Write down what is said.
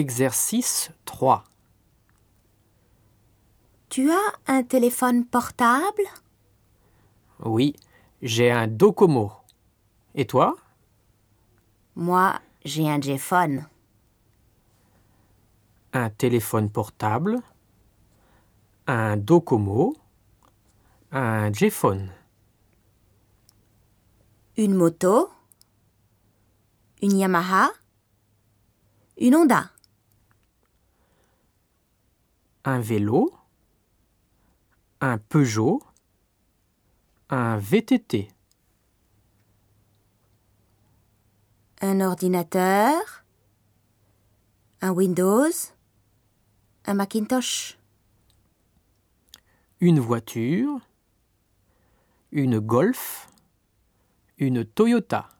Exercice 3. Tu as un téléphone portable? Oui, j'ai un Docomo. Et toi? Moi, j'ai un J-phone. Un téléphone portable, un Docomo, un J-phone, Une moto Une Yamaha Une Honda un vélo, un Peugeot, un VTT, Un ordinateur Un Windows Un Macintosh une voiture, une Golf, une Toyota.